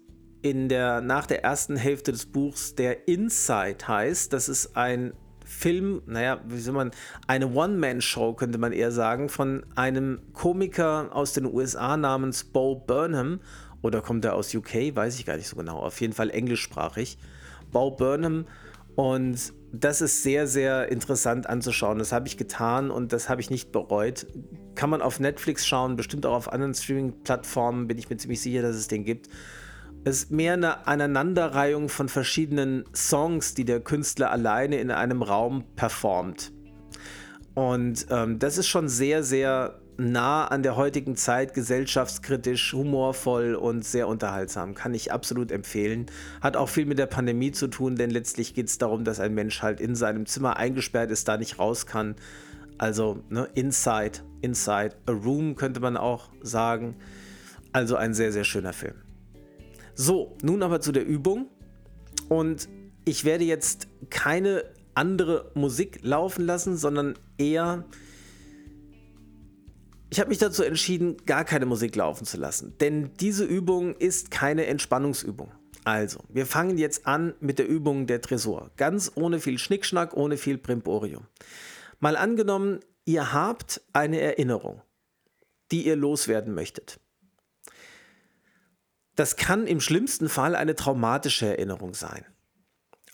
in der, nach der ersten Hälfte des Buchs, der Inside heißt. Das ist ein Film, naja, wie soll man, eine One-Man-Show könnte man eher sagen, von einem Komiker aus den USA namens Bo Burnham. Oder kommt er aus UK? Weiß ich gar nicht so genau. Auf jeden Fall englischsprachig. Bo Burnham. Und das ist sehr, sehr interessant anzuschauen. Das habe ich getan und das habe ich nicht bereut. Kann man auf Netflix schauen, bestimmt auch auf anderen Streaming-Plattformen, bin ich mir ziemlich sicher, dass es den gibt. Es ist mehr eine Aneinanderreihung von verschiedenen Songs, die der Künstler alleine in einem Raum performt. Und ähm, das ist schon sehr, sehr nah an der heutigen Zeit, gesellschaftskritisch, humorvoll und sehr unterhaltsam. Kann ich absolut empfehlen. Hat auch viel mit der Pandemie zu tun, denn letztlich geht es darum, dass ein Mensch halt in seinem Zimmer eingesperrt ist, da nicht raus kann. Also ne, Inside, Inside, a Room könnte man auch sagen. Also ein sehr, sehr schöner Film. So, nun aber zu der Übung. Und ich werde jetzt keine andere Musik laufen lassen, sondern eher... Ich habe mich dazu entschieden, gar keine Musik laufen zu lassen, denn diese Übung ist keine Entspannungsübung. Also, wir fangen jetzt an mit der Übung der Tresor. Ganz ohne viel Schnickschnack, ohne viel Primborium. Mal angenommen, ihr habt eine Erinnerung, die ihr loswerden möchtet. Das kann im schlimmsten Fall eine traumatische Erinnerung sein.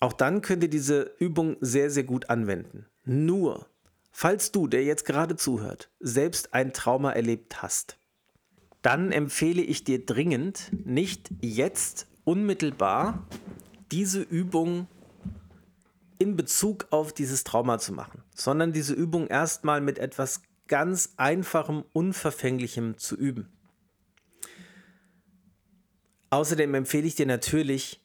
Auch dann könnt ihr diese Übung sehr, sehr gut anwenden. Nur, falls du, der jetzt gerade zuhört, selbst ein Trauma erlebt hast, dann empfehle ich dir dringend, nicht jetzt unmittelbar diese Übung in Bezug auf dieses Trauma zu machen, sondern diese Übung erstmal mit etwas ganz Einfachem, Unverfänglichem zu üben. Außerdem empfehle ich dir natürlich,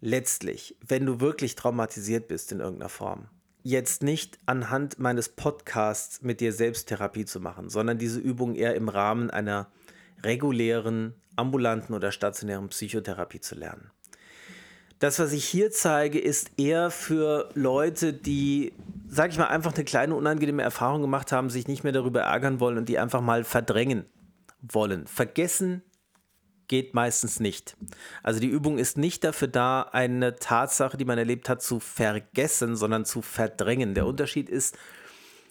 letztlich, wenn du wirklich traumatisiert bist in irgendeiner Form, jetzt nicht anhand meines Podcasts mit dir selbst Therapie zu machen, sondern diese Übung eher im Rahmen einer regulären, ambulanten oder stationären Psychotherapie zu lernen. Das, was ich hier zeige, ist eher für Leute, die, sag ich mal, einfach eine kleine unangenehme Erfahrung gemacht haben, sich nicht mehr darüber ärgern wollen und die einfach mal verdrängen wollen. Vergessen geht meistens nicht. Also die Übung ist nicht dafür da, eine Tatsache, die man erlebt hat, zu vergessen, sondern zu verdrängen. Der Unterschied ist,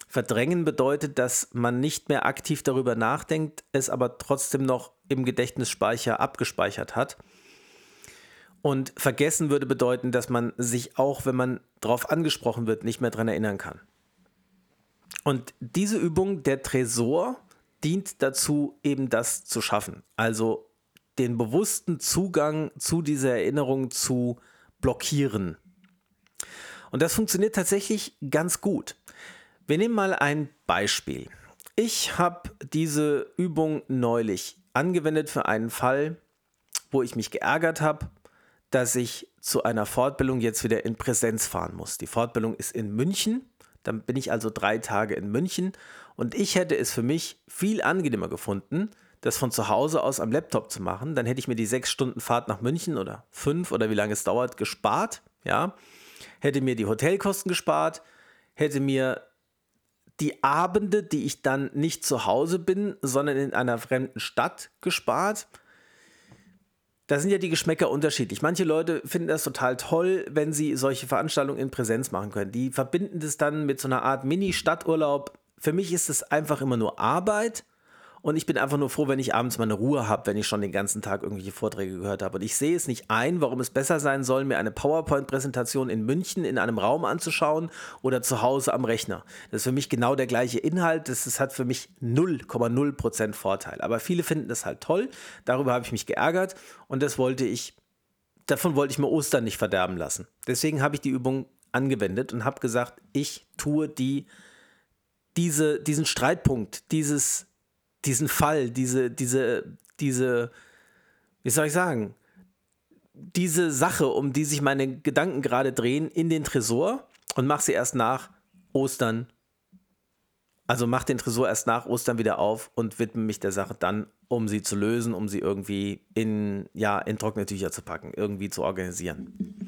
verdrängen bedeutet, dass man nicht mehr aktiv darüber nachdenkt, es aber trotzdem noch im Gedächtnisspeicher abgespeichert hat. Und vergessen würde bedeuten, dass man sich auch, wenn man darauf angesprochen wird, nicht mehr daran erinnern kann. Und diese Übung, der Tresor, dient dazu, eben das zu schaffen. Also den bewussten Zugang zu dieser Erinnerung zu blockieren. Und das funktioniert tatsächlich ganz gut. Wir nehmen mal ein Beispiel. Ich habe diese Übung neulich angewendet für einen Fall, wo ich mich geärgert habe, dass ich zu einer Fortbildung jetzt wieder in Präsenz fahren muss. Die Fortbildung ist in München. Dann bin ich also drei Tage in München und ich hätte es für mich viel angenehmer gefunden, das von zu Hause aus am Laptop zu machen. Dann hätte ich mir die sechs Stunden Fahrt nach München oder fünf oder wie lange es dauert gespart. Ja, hätte mir die Hotelkosten gespart, hätte mir die Abende, die ich dann nicht zu Hause bin, sondern in einer fremden Stadt gespart da sind ja die Geschmäcker unterschiedlich. Manche Leute finden das total toll, wenn sie solche Veranstaltungen in Präsenz machen können. Die verbinden das dann mit so einer Art Mini-Stadturlaub. Für mich ist es einfach immer nur Arbeit und ich bin einfach nur froh, wenn ich abends meine Ruhe habe, wenn ich schon den ganzen Tag irgendwelche Vorträge gehört habe. Und ich sehe es nicht ein, warum es besser sein soll, mir eine PowerPoint-Präsentation in München in einem Raum anzuschauen oder zu Hause am Rechner. Das ist für mich genau der gleiche Inhalt. Das, das hat für mich 0,0% Vorteil. Aber viele finden das halt toll. Darüber habe ich mich geärgert und das wollte ich, davon wollte ich mir Ostern nicht verderben lassen. Deswegen habe ich die Übung angewendet und habe gesagt, ich tue die, diese, diesen Streitpunkt, dieses diesen Fall, diese, diese, diese, wie soll ich sagen, diese Sache, um die sich meine Gedanken gerade drehen, in den Tresor und mach sie erst nach Ostern. Also mach den Tresor erst nach Ostern wieder auf und widme mich der Sache dann, um sie zu lösen, um sie irgendwie in, ja, in trockene Tücher zu packen, irgendwie zu organisieren.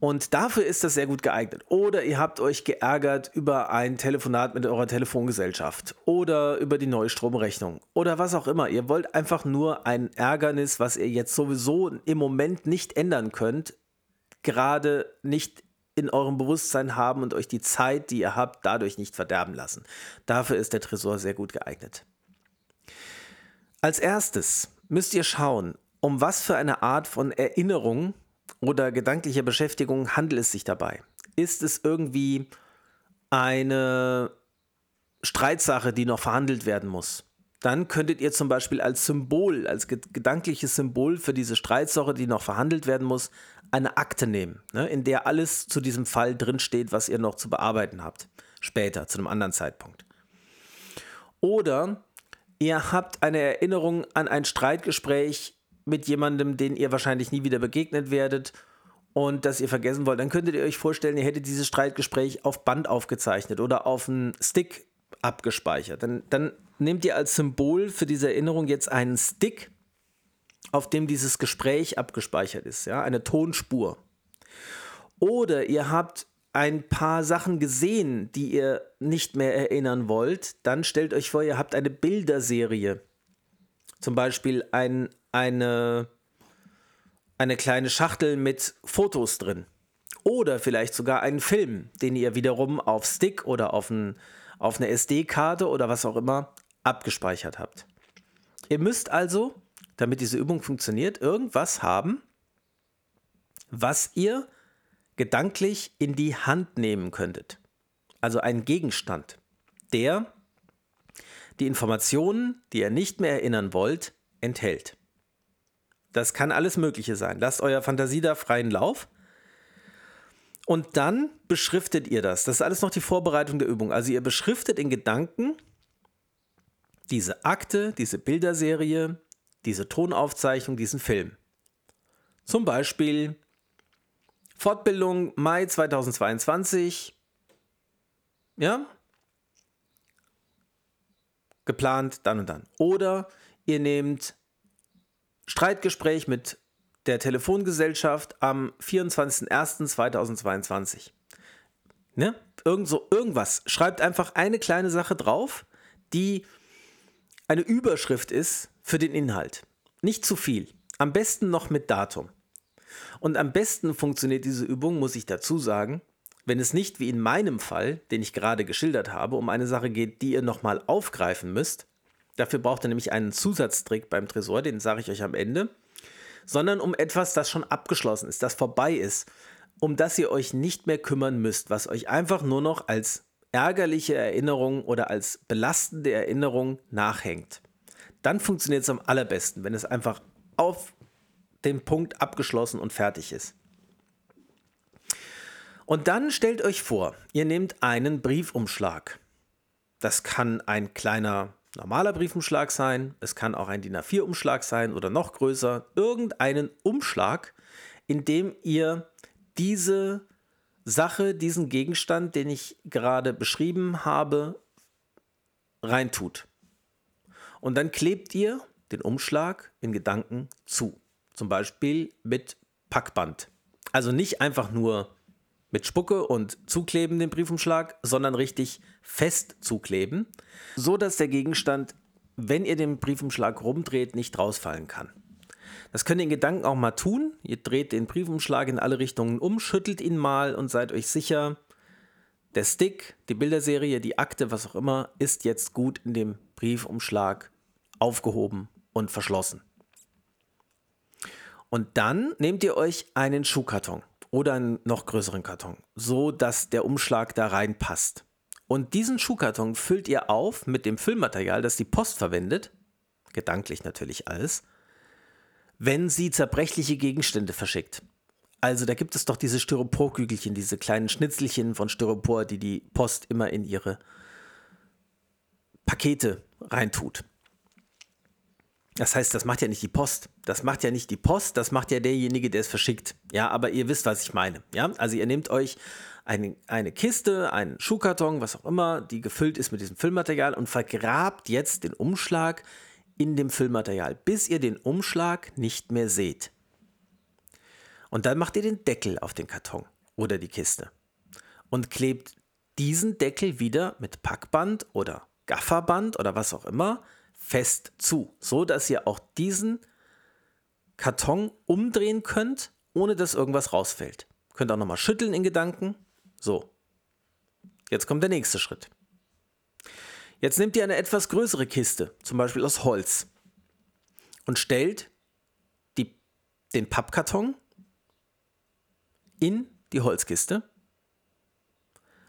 Und dafür ist das sehr gut geeignet. Oder ihr habt euch geärgert über ein Telefonat mit eurer Telefongesellschaft oder über die neue Stromrechnung oder was auch immer. Ihr wollt einfach nur ein Ärgernis, was ihr jetzt sowieso im Moment nicht ändern könnt, gerade nicht in eurem Bewusstsein haben und euch die Zeit, die ihr habt, dadurch nicht verderben lassen. Dafür ist der Tresor sehr gut geeignet. Als erstes müsst ihr schauen, um was für eine Art von Erinnerung oder gedanklicher Beschäftigung handelt es sich dabei? Ist es irgendwie eine Streitsache, die noch verhandelt werden muss? Dann könntet ihr zum Beispiel als Symbol, als gedankliches Symbol für diese Streitsache, die noch verhandelt werden muss, eine Akte nehmen, ne, in der alles zu diesem Fall drinsteht, was ihr noch zu bearbeiten habt. Später, zu einem anderen Zeitpunkt. Oder ihr habt eine Erinnerung an ein Streitgespräch mit jemandem, den ihr wahrscheinlich nie wieder begegnet werdet und das ihr vergessen wollt, dann könntet ihr euch vorstellen, ihr hättet dieses Streitgespräch auf Band aufgezeichnet oder auf einen Stick abgespeichert. Dann, dann nehmt ihr als Symbol für diese Erinnerung jetzt einen Stick, auf dem dieses Gespräch abgespeichert ist, ja, eine Tonspur. Oder ihr habt ein paar Sachen gesehen, die ihr nicht mehr erinnern wollt, dann stellt euch vor, ihr habt eine Bilderserie. Zum Beispiel ein, eine, eine kleine Schachtel mit Fotos drin. Oder vielleicht sogar einen Film, den ihr wiederum auf Stick oder auf, ein, auf eine SD-Karte oder was auch immer abgespeichert habt. Ihr müsst also, damit diese Übung funktioniert, irgendwas haben, was ihr gedanklich in die Hand nehmen könntet. Also einen Gegenstand, der die Informationen, die ihr nicht mehr erinnern wollt, enthält. Das kann alles Mögliche sein. Lasst euer Fantasie da freien Lauf. Und dann beschriftet ihr das. Das ist alles noch die Vorbereitung der Übung. Also ihr beschriftet in Gedanken diese Akte, diese Bilderserie, diese Tonaufzeichnung, diesen Film. Zum Beispiel Fortbildung Mai 2022. Ja? Geplant dann und dann. Oder ihr nehmt Streitgespräch mit der Telefongesellschaft am 24.01.2022. Ne? Irgend so, irgendwas. Schreibt einfach eine kleine Sache drauf, die eine Überschrift ist für den Inhalt. Nicht zu viel. Am besten noch mit Datum. Und am besten funktioniert diese Übung, muss ich dazu sagen, wenn es nicht wie in meinem Fall, den ich gerade geschildert habe, um eine Sache geht, die ihr nochmal aufgreifen müsst. Dafür braucht ihr nämlich einen Zusatztrick beim Tresor, den sage ich euch am Ende. Sondern um etwas, das schon abgeschlossen ist, das vorbei ist, um das ihr euch nicht mehr kümmern müsst, was euch einfach nur noch als ärgerliche Erinnerung oder als belastende Erinnerung nachhängt. Dann funktioniert es am allerbesten, wenn es einfach auf den Punkt abgeschlossen und fertig ist. Und dann stellt euch vor, ihr nehmt einen Briefumschlag. Das kann ein kleiner normaler Briefumschlag sein, es kann auch ein DIN A4-Umschlag sein oder noch größer, irgendeinen Umschlag, in dem ihr diese Sache, diesen Gegenstand, den ich gerade beschrieben habe, reintut. Und dann klebt ihr den Umschlag in Gedanken zu. Zum Beispiel mit Packband. Also nicht einfach nur mit Spucke und zukleben den Briefumschlag, sondern richtig fest zukleben, so dass der Gegenstand, wenn ihr den Briefumschlag rumdreht, nicht rausfallen kann. Das könnt ihr in Gedanken auch mal tun. Ihr dreht den Briefumschlag in alle Richtungen um, schüttelt ihn mal und seid euch sicher, der Stick, die Bilderserie, die Akte, was auch immer, ist jetzt gut in dem Briefumschlag aufgehoben und verschlossen. Und dann nehmt ihr euch einen Schuhkarton oder einen noch größeren Karton, so dass der Umschlag da reinpasst. Und diesen Schuhkarton füllt ihr auf mit dem Füllmaterial, das die Post verwendet, gedanklich natürlich alles, wenn sie zerbrechliche Gegenstände verschickt. Also da gibt es doch diese Styroporkügelchen, diese kleinen Schnitzelchen von Styropor, die die Post immer in ihre Pakete reintut. Das heißt, das macht ja nicht die Post. Das macht ja nicht die Post, das macht ja derjenige, der es verschickt. Ja, aber ihr wisst, was ich meine. Ja, also ihr nehmt euch eine, eine Kiste, einen Schuhkarton, was auch immer, die gefüllt ist mit diesem Füllmaterial und vergrabt jetzt den Umschlag in dem Füllmaterial, bis ihr den Umschlag nicht mehr seht. Und dann macht ihr den Deckel auf den Karton oder die Kiste und klebt diesen Deckel wieder mit Packband oder Gafferband oder was auch immer fest zu, so dass ihr auch diesen Karton umdrehen könnt, ohne dass irgendwas rausfällt. Könnt auch nochmal schütteln in Gedanken. So. Jetzt kommt der nächste Schritt. Jetzt nehmt ihr eine etwas größere Kiste, zum Beispiel aus Holz, und stellt die, den Pappkarton in die Holzkiste,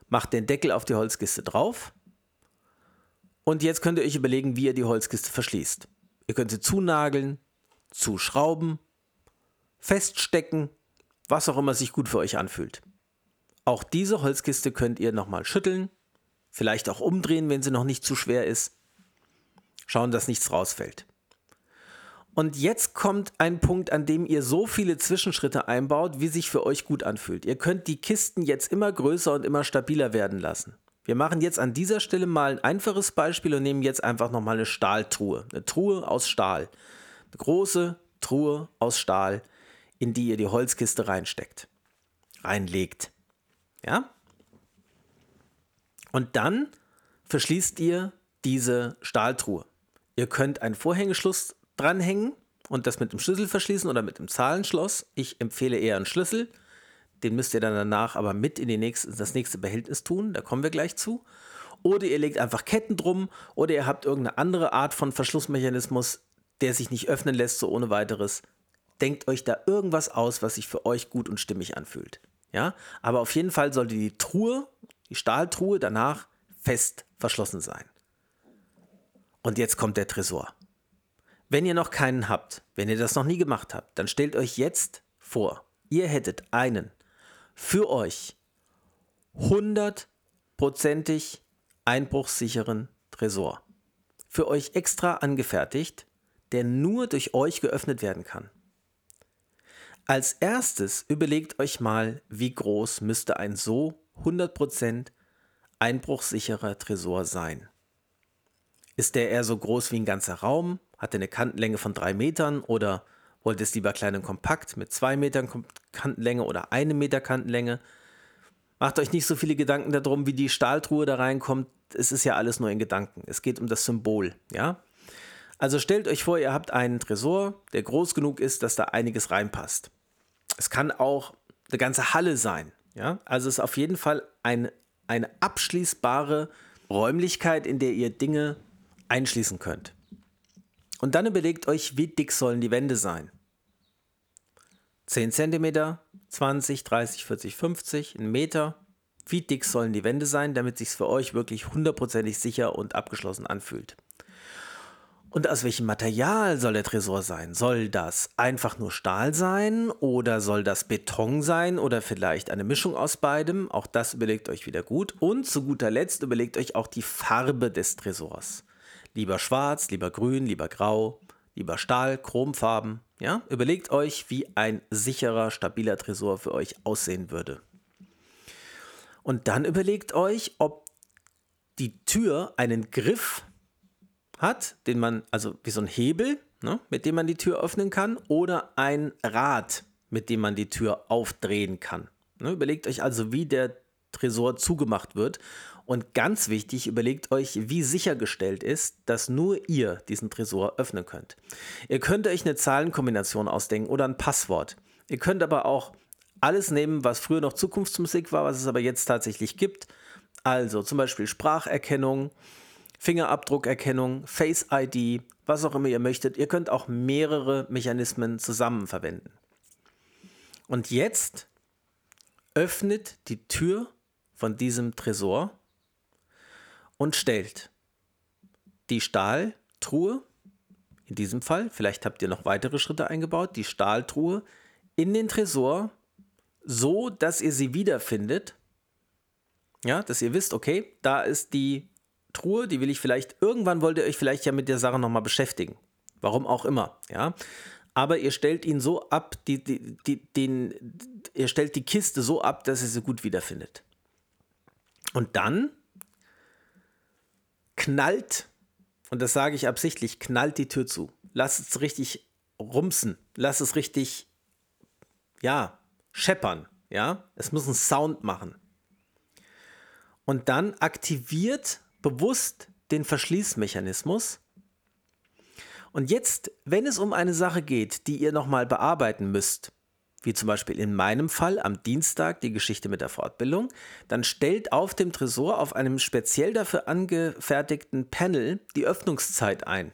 macht den Deckel auf die Holzkiste drauf und jetzt könnt ihr euch überlegen, wie ihr die Holzkiste verschließt. Ihr könnt sie zunageln, zuschrauben, feststecken, was auch immer sich gut für euch anfühlt. Auch diese Holzkiste könnt ihr nochmal schütteln, vielleicht auch umdrehen, wenn sie noch nicht zu schwer ist. Schauen, dass nichts rausfällt. Und jetzt kommt ein Punkt, an dem ihr so viele Zwischenschritte einbaut, wie sich für euch gut anfühlt. Ihr könnt die Kisten jetzt immer größer und immer stabiler werden lassen. Wir machen jetzt an dieser Stelle mal ein einfaches Beispiel und nehmen jetzt einfach nochmal eine Stahltruhe. Eine Truhe aus Stahl. Eine große Truhe aus Stahl, in die ihr die Holzkiste reinsteckt. Reinlegt. Ja? Und dann verschließt ihr diese Stahltruhe. Ihr könnt einen Vorhängeschluss dranhängen und das mit dem Schlüssel verschließen oder mit dem Zahlenschloss. Ich empfehle eher einen Schlüssel. Den müsst ihr dann danach aber mit in die nächste, das nächste Behältnis tun. Da kommen wir gleich zu. Oder ihr legt einfach Ketten drum. Oder ihr habt irgendeine andere Art von Verschlussmechanismus, der sich nicht öffnen lässt, so ohne weiteres. Denkt euch da irgendwas aus, was sich für euch gut und stimmig anfühlt. Ja, aber auf jeden Fall sollte die Truhe, die Stahltruhe danach fest verschlossen sein. Und jetzt kommt der Tresor. Wenn ihr noch keinen habt, wenn ihr das noch nie gemacht habt, dann stellt euch jetzt vor, ihr hättet einen für euch hundertprozentig einbruchssicheren Tresor. Für euch extra angefertigt, der nur durch euch geöffnet werden kann. Als erstes überlegt euch mal, wie groß müsste ein so 100% einbruchsicherer Tresor sein. Ist der eher so groß wie ein ganzer Raum? Hat er eine Kantenlänge von drei Metern oder wollt ihr es lieber klein und kompakt mit zwei Metern Kantenlänge oder einem Meter Kantenlänge? Macht euch nicht so viele Gedanken darum, wie die Stahltruhe da reinkommt. Es ist ja alles nur in Gedanken. Es geht um das Symbol, ja? Also stellt euch vor, ihr habt einen Tresor, der groß genug ist, dass da einiges reinpasst. Es kann auch eine ganze Halle sein, ja? Also es ist auf jeden Fall ein, eine abschließbare Räumlichkeit, in der ihr Dinge einschließen könnt. Und dann überlegt euch, wie dick sollen die Wände sein. 10 cm, 20, 30, 40, 50, ein Meter. Wie dick sollen die Wände sein, damit sich für euch wirklich hundertprozentig sicher und abgeschlossen anfühlt? Und aus welchem Material soll der Tresor sein? Soll das einfach nur Stahl sein oder soll das Beton sein oder vielleicht eine Mischung aus beidem? Auch das überlegt euch wieder gut. Und zu guter Letzt überlegt euch auch die Farbe des Tresors. Lieber schwarz, lieber grün, lieber grau, lieber Stahl, Chromfarben. Ja? Überlegt euch, wie ein sicherer, stabiler Tresor für euch aussehen würde. Und dann überlegt euch, ob die Tür einen Griff hat, den man, also wie so ein Hebel, ne, mit dem man die Tür öffnen kann, oder ein Rad, mit dem man die Tür aufdrehen kann. Ne, überlegt euch also, wie der Tresor zugemacht wird. Und ganz wichtig, überlegt euch, wie sichergestellt ist, dass nur ihr diesen Tresor öffnen könnt. Ihr könnt euch eine Zahlenkombination ausdenken oder ein Passwort. Ihr könnt aber auch alles nehmen, was früher noch Zukunftsmusik war, was es aber jetzt tatsächlich gibt. Also zum Beispiel Spracherkennung, Fingerabdruckerkennung, Face ID, was auch immer ihr möchtet. Ihr könnt auch mehrere Mechanismen zusammen verwenden. Und jetzt öffnet die Tür von diesem Tresor und stellt die Stahltruhe, in diesem Fall, vielleicht habt ihr noch weitere Schritte eingebaut, die Stahltruhe in den Tresor, so dass ihr sie wiederfindet. Ja, dass ihr wisst, okay, da ist die Truhe, die will ich vielleicht, irgendwann wollt ihr euch vielleicht ja mit der Sache nochmal beschäftigen. Warum auch immer, ja. Aber ihr stellt ihn so ab, die, die, die, den, ihr stellt die Kiste so ab, dass ihr sie gut wiederfindet. Und dann knallt, und das sage ich absichtlich, knallt die Tür zu. Lasst es richtig rumsen. Lasst es richtig, ja, scheppern. Ja, es muss einen Sound machen. Und dann aktiviert bewusst den Verschließmechanismus. Und jetzt, wenn es um eine Sache geht, die ihr nochmal bearbeiten müsst, wie zum Beispiel in meinem Fall am Dienstag die Geschichte mit der Fortbildung, dann stellt auf dem Tresor auf einem speziell dafür angefertigten Panel die Öffnungszeit ein.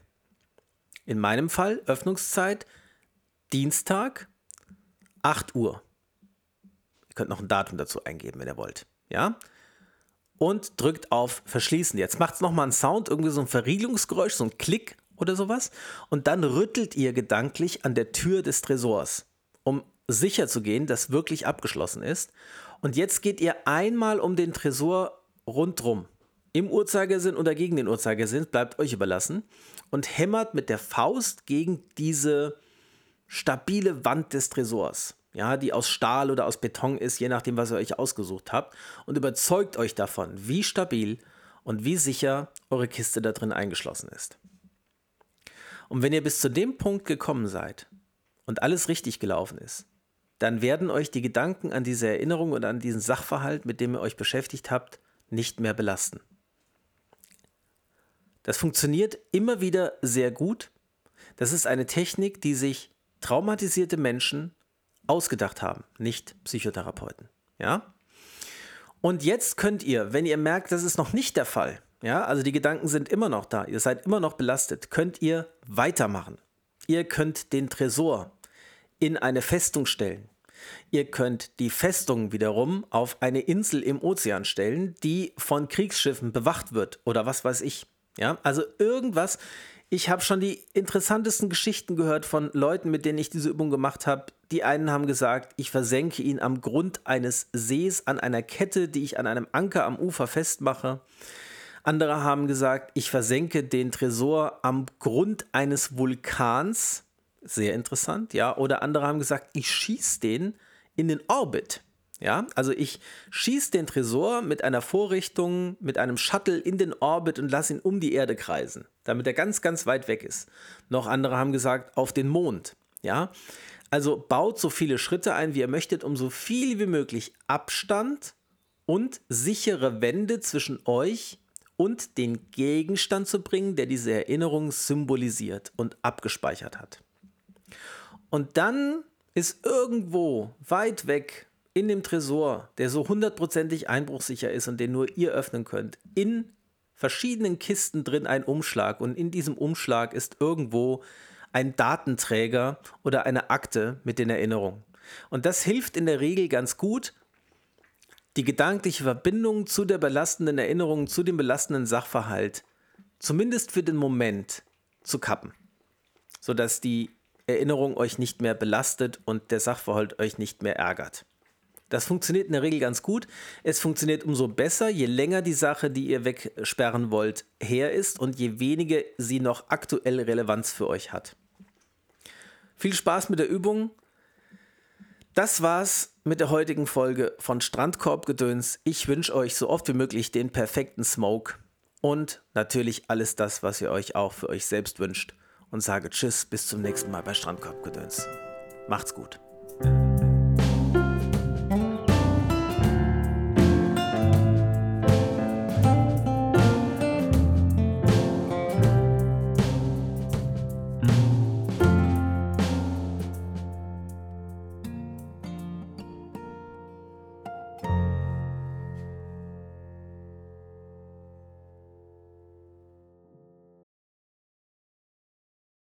In meinem Fall Öffnungszeit Dienstag 8 Uhr. Ihr könnt noch ein Datum dazu eingeben, wenn ihr wollt. Ja? und drückt auf Verschließen. Jetzt macht es nochmal einen Sound, irgendwie so ein Verriegelungsgeräusch, so ein Klick oder sowas. Und dann rüttelt ihr gedanklich an der Tür des Tresors, um sicher zu gehen, dass wirklich abgeschlossen ist. Und jetzt geht ihr einmal um den Tresor rundrum. Im Uhrzeigersinn oder gegen den Uhrzeigersinn, bleibt euch überlassen. Und hämmert mit der Faust gegen diese stabile Wand des Tresors ja, die aus Stahl oder aus Beton ist, je nachdem, was ihr euch ausgesucht habt, und überzeugt euch davon, wie stabil und wie sicher eure Kiste da drin eingeschlossen ist. Und wenn ihr bis zu dem Punkt gekommen seid und alles richtig gelaufen ist, dann werden euch die Gedanken an diese Erinnerung und an diesen Sachverhalt, mit dem ihr euch beschäftigt habt, nicht mehr belasten. Das funktioniert immer wieder sehr gut. Das ist eine Technik, die sich traumatisierte Menschen ausgedacht haben, nicht Psychotherapeuten. Ja? Und jetzt könnt ihr, wenn ihr merkt, das ist noch nicht der Fall, ja, also die Gedanken sind immer noch da, ihr seid immer noch belastet, könnt ihr weitermachen. Ihr könnt den Tresor in eine Festung stellen. Ihr könnt die Festung wiederum auf eine Insel im Ozean stellen, die von Kriegsschiffen bewacht wird oder was weiß ich. Ja, also irgendwas. Ich habe schon die interessantesten Geschichten gehört von Leuten, mit denen ich diese Übung gemacht habe, die einen haben gesagt, ich versenke ihn am Grund eines Sees an einer Kette, die ich an einem Anker am Ufer festmache. Andere haben gesagt, ich versenke den Tresor am Grund eines Vulkans. Sehr interessant, ja. Oder andere haben gesagt, ich schieße den in den Orbit. Ja, also ich schieße den Tresor mit einer Vorrichtung, mit einem Shuttle in den Orbit und lasse ihn um die Erde kreisen, damit er ganz, ganz weit weg ist. Noch andere haben gesagt, auf den Mond. Ja, also baut so viele Schritte ein, wie ihr möchtet, um so viel wie möglich Abstand und sichere Wände zwischen euch und den Gegenstand zu bringen, der diese Erinnerung symbolisiert und abgespeichert hat. Und dann ist irgendwo weit weg in dem Tresor, der so hundertprozentig einbruchsicher ist und den nur ihr öffnen könnt, in verschiedenen Kisten drin ein Umschlag und in diesem Umschlag ist irgendwo ein Datenträger oder eine Akte mit den Erinnerungen. Und das hilft in der Regel ganz gut, die gedankliche Verbindung zu der belastenden Erinnerung, zu dem belastenden Sachverhalt, zumindest für den Moment, zu kappen, sodass die Erinnerung euch nicht mehr belastet und der Sachverhalt euch nicht mehr ärgert. Das funktioniert in der Regel ganz gut. Es funktioniert umso besser, je länger die Sache, die ihr wegsperren wollt, her ist und je weniger sie noch aktuell Relevanz für euch hat. Viel Spaß mit der Übung. Das war's mit der heutigen Folge von Strandkorbgedöns. Ich wünsche euch so oft wie möglich den perfekten Smoke und natürlich alles das, was ihr euch auch für euch selbst wünscht. Und sage Tschüss, bis zum nächsten Mal bei Strandkorbgedöns. Macht's gut.